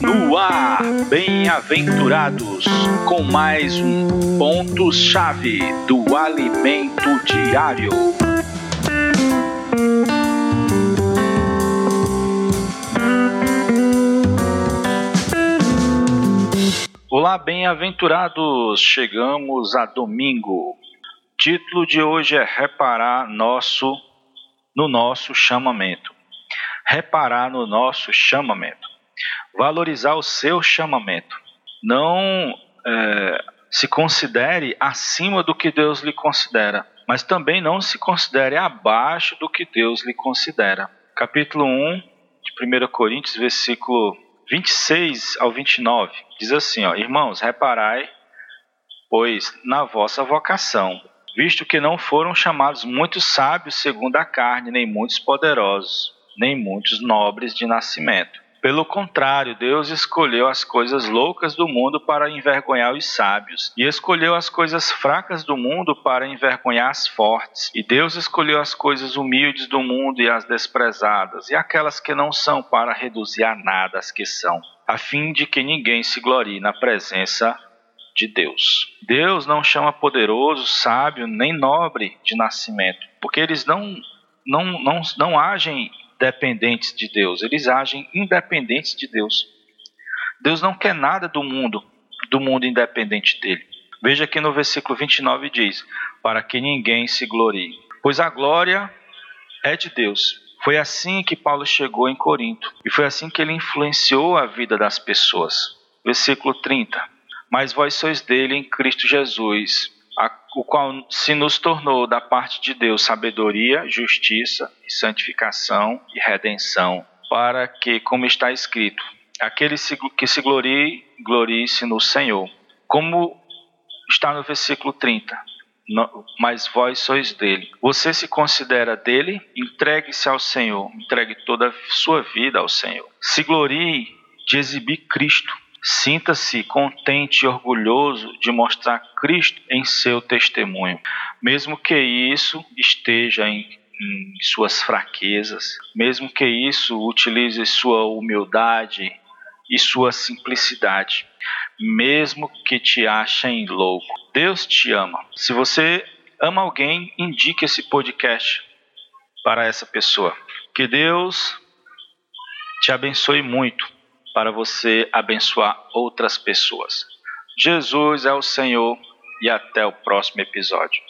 No ar, bem-aventurados, com mais um ponto-chave do alimento diário. Olá, bem-aventurados! Chegamos a domingo. Título de hoje é Reparar nosso no nosso chamamento. Reparar no nosso chamamento. Valorizar o seu chamamento. Não é, se considere acima do que Deus lhe considera, mas também não se considere abaixo do que Deus lhe considera. Capítulo 1 de 1 Coríntios, versículo 26 ao 29, diz assim: ó, Irmãos, reparai, pois, na vossa vocação, visto que não foram chamados muitos sábios segundo a carne, nem muitos poderosos, nem muitos nobres de nascimento. Pelo contrário, Deus escolheu as coisas loucas do mundo para envergonhar os sábios, e escolheu as coisas fracas do mundo para envergonhar as fortes. E Deus escolheu as coisas humildes do mundo e as desprezadas, e aquelas que não são, para reduzir a nada as que são, a fim de que ninguém se glorie na presença de Deus. Deus não chama poderoso, sábio, nem nobre de nascimento, porque eles não, não, não, não agem dependentes de Deus, eles agem independentes de Deus. Deus não quer nada do mundo, do mundo independente dele. Veja aqui no versículo 29 diz: Para que ninguém se glorie, pois a glória é de Deus. Foi assim que Paulo chegou em Corinto e foi assim que ele influenciou a vida das pessoas. Versículo 30: Mas vós sois dele em Cristo Jesus, o qual se nos tornou da parte de Deus sabedoria, justiça e santificação e redenção, para que, como está escrito, aquele que se glorie, glorie-se no Senhor. Como está no versículo 30, mas vós sois dele. Você se considera dele? Entregue-se ao Senhor, entregue toda a sua vida ao Senhor. Se glorie de exibir Cristo Sinta-se contente e orgulhoso de mostrar Cristo em seu testemunho, mesmo que isso esteja em, em suas fraquezas, mesmo que isso utilize sua humildade e sua simplicidade, mesmo que te achem louco. Deus te ama. Se você ama alguém, indique esse podcast para essa pessoa. Que Deus te abençoe muito para você abençoar outras pessoas. Jesus é o Senhor e até o próximo episódio.